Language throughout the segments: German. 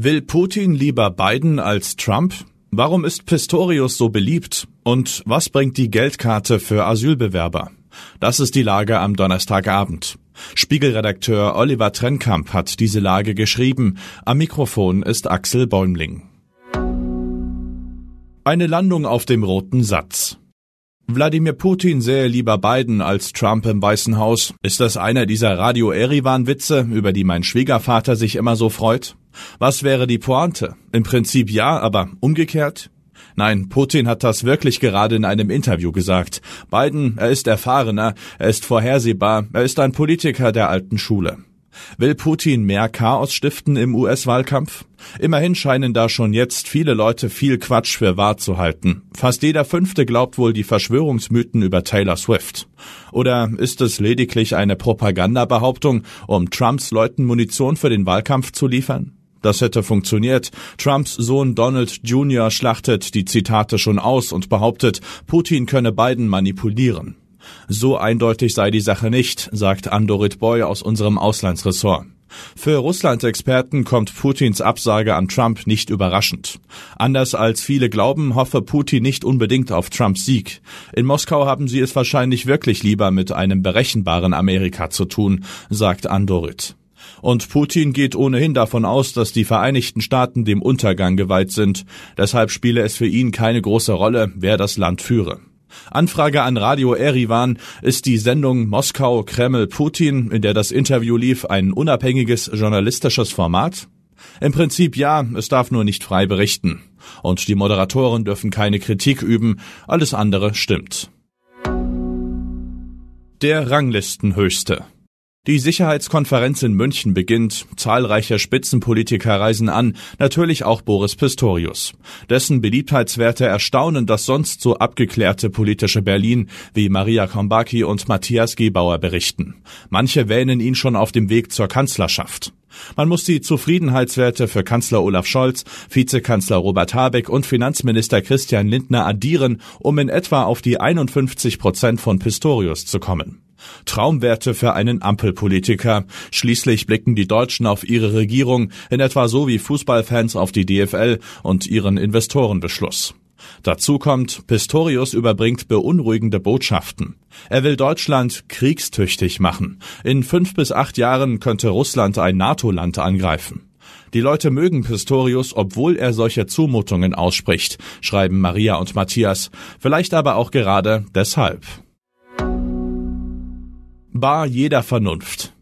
Will Putin lieber Biden als Trump? Warum ist Pistorius so beliebt? Und was bringt die Geldkarte für Asylbewerber? Das ist die Lage am Donnerstagabend. Spiegelredakteur Oliver Trennkamp hat diese Lage geschrieben. Am Mikrofon ist Axel Bäumling. Eine Landung auf dem roten Satz. Wladimir Putin sähe lieber Biden als Trump im Weißen Haus. Ist das einer dieser Radio Erivan Witze, über die mein Schwiegervater sich immer so freut? Was wäre die Pointe? Im Prinzip ja, aber umgekehrt? Nein, Putin hat das wirklich gerade in einem Interview gesagt. Biden, er ist erfahrener, er ist vorhersehbar, er ist ein Politiker der alten Schule. Will Putin mehr Chaos stiften im US-Wahlkampf? Immerhin scheinen da schon jetzt viele Leute viel Quatsch für wahr zu halten. Fast jeder Fünfte glaubt wohl die Verschwörungsmythen über Taylor Swift. Oder ist es lediglich eine Propagandabehauptung, um Trumps Leuten Munition für den Wahlkampf zu liefern? Das hätte funktioniert. Trumps Sohn Donald Jr. schlachtet die Zitate schon aus und behauptet, Putin könne Biden manipulieren. So eindeutig sei die Sache nicht, sagt Andorit Boy aus unserem Auslandsressort. Für Russland-Experten kommt Putins Absage an Trump nicht überraschend. Anders als viele glauben, hoffe Putin nicht unbedingt auf Trumps Sieg. In Moskau haben sie es wahrscheinlich wirklich lieber mit einem berechenbaren Amerika zu tun, sagt Andorit. Und Putin geht ohnehin davon aus, dass die Vereinigten Staaten dem Untergang geweiht sind. Deshalb spiele es für ihn keine große Rolle, wer das Land führe. Anfrage an Radio Erivan ist die Sendung Moskau Kreml Putin, in der das Interview lief, ein unabhängiges journalistisches Format? Im Prinzip ja, es darf nur nicht frei berichten. Und die Moderatoren dürfen keine Kritik üben, alles andere stimmt. Der Ranglistenhöchste. Die Sicherheitskonferenz in München beginnt. Zahlreiche Spitzenpolitiker reisen an, natürlich auch Boris Pistorius. Dessen Beliebtheitswerte erstaunen das sonst so abgeklärte politische Berlin, wie Maria Kombaki und Matthias Gebauer berichten. Manche wähnen ihn schon auf dem Weg zur Kanzlerschaft. Man muss die Zufriedenheitswerte für Kanzler Olaf Scholz, Vizekanzler Robert Habeck und Finanzminister Christian Lindner addieren, um in etwa auf die 51 Prozent von Pistorius zu kommen. Traumwerte für einen Ampelpolitiker. Schließlich blicken die Deutschen auf ihre Regierung in etwa so wie Fußballfans auf die DFL und ihren Investorenbeschluss. Dazu kommt, Pistorius überbringt beunruhigende Botschaften. Er will Deutschland kriegstüchtig machen. In fünf bis acht Jahren könnte Russland ein NATO-Land angreifen. Die Leute mögen Pistorius, obwohl er solche Zumutungen ausspricht, schreiben Maria und Matthias, vielleicht aber auch gerade deshalb. Bar jeder Vernunft.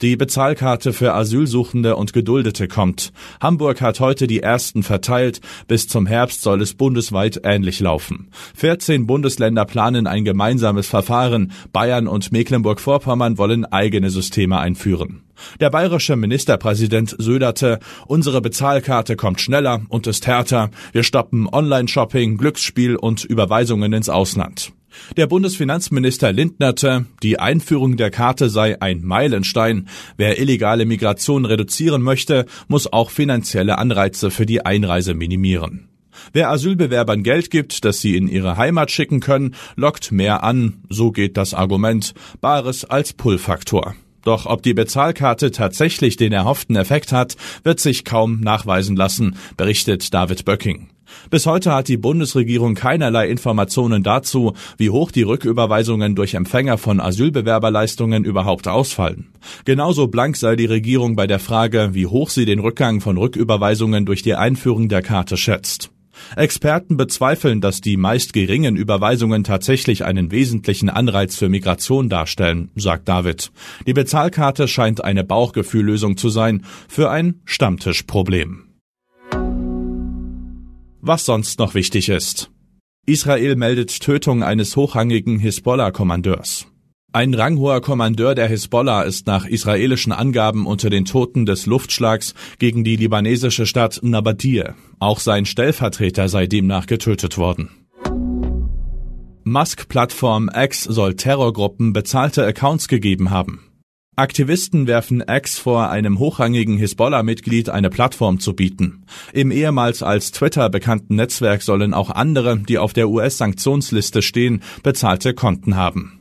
Die Bezahlkarte für Asylsuchende und Geduldete kommt. Hamburg hat heute die ersten verteilt. Bis zum Herbst soll es bundesweit ähnlich laufen. 14 Bundesländer planen ein gemeinsames Verfahren. Bayern und Mecklenburg-Vorpommern wollen eigene Systeme einführen. Der bayerische Ministerpräsident söderte, unsere Bezahlkarte kommt schneller und ist härter. Wir stoppen Online-Shopping, Glücksspiel und Überweisungen ins Ausland. Der Bundesfinanzminister lindnerte, die Einführung der Karte sei ein Meilenstein. Wer illegale Migration reduzieren möchte, muss auch finanzielle Anreize für die Einreise minimieren. Wer Asylbewerbern Geld gibt, das sie in ihre Heimat schicken können, lockt mehr an, so geht das Argument, Bares als Pull-Faktor. Doch ob die Bezahlkarte tatsächlich den erhofften Effekt hat, wird sich kaum nachweisen lassen, berichtet David Böcking. Bis heute hat die Bundesregierung keinerlei Informationen dazu, wie hoch die Rücküberweisungen durch Empfänger von Asylbewerberleistungen überhaupt ausfallen. Genauso blank sei die Regierung bei der Frage, wie hoch sie den Rückgang von Rücküberweisungen durch die Einführung der Karte schätzt. Experten bezweifeln, dass die meist geringen Überweisungen tatsächlich einen wesentlichen Anreiz für Migration darstellen, sagt David. Die Bezahlkarte scheint eine Bauchgefühllösung zu sein für ein Stammtischproblem was sonst noch wichtig ist. Israel meldet Tötung eines hochrangigen Hisbollah-Kommandeurs. Ein ranghoher Kommandeur der Hisbollah ist nach israelischen Angaben unter den Toten des Luftschlags gegen die libanesische Stadt Nabatir. Auch sein Stellvertreter sei demnach getötet worden. Musk-Plattform X soll Terrorgruppen bezahlte Accounts gegeben haben. Aktivisten werfen X vor, einem hochrangigen Hisbollah-Mitglied eine Plattform zu bieten. Im ehemals als Twitter bekannten Netzwerk sollen auch andere, die auf der US-Sanktionsliste stehen, bezahlte Konten haben.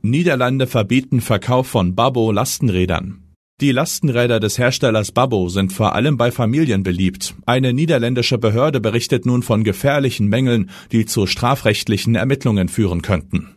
Niederlande verbieten Verkauf von Babbo Lastenrädern. Die Lastenräder des Herstellers Babbo sind vor allem bei Familien beliebt. Eine niederländische Behörde berichtet nun von gefährlichen Mängeln, die zu strafrechtlichen Ermittlungen führen könnten.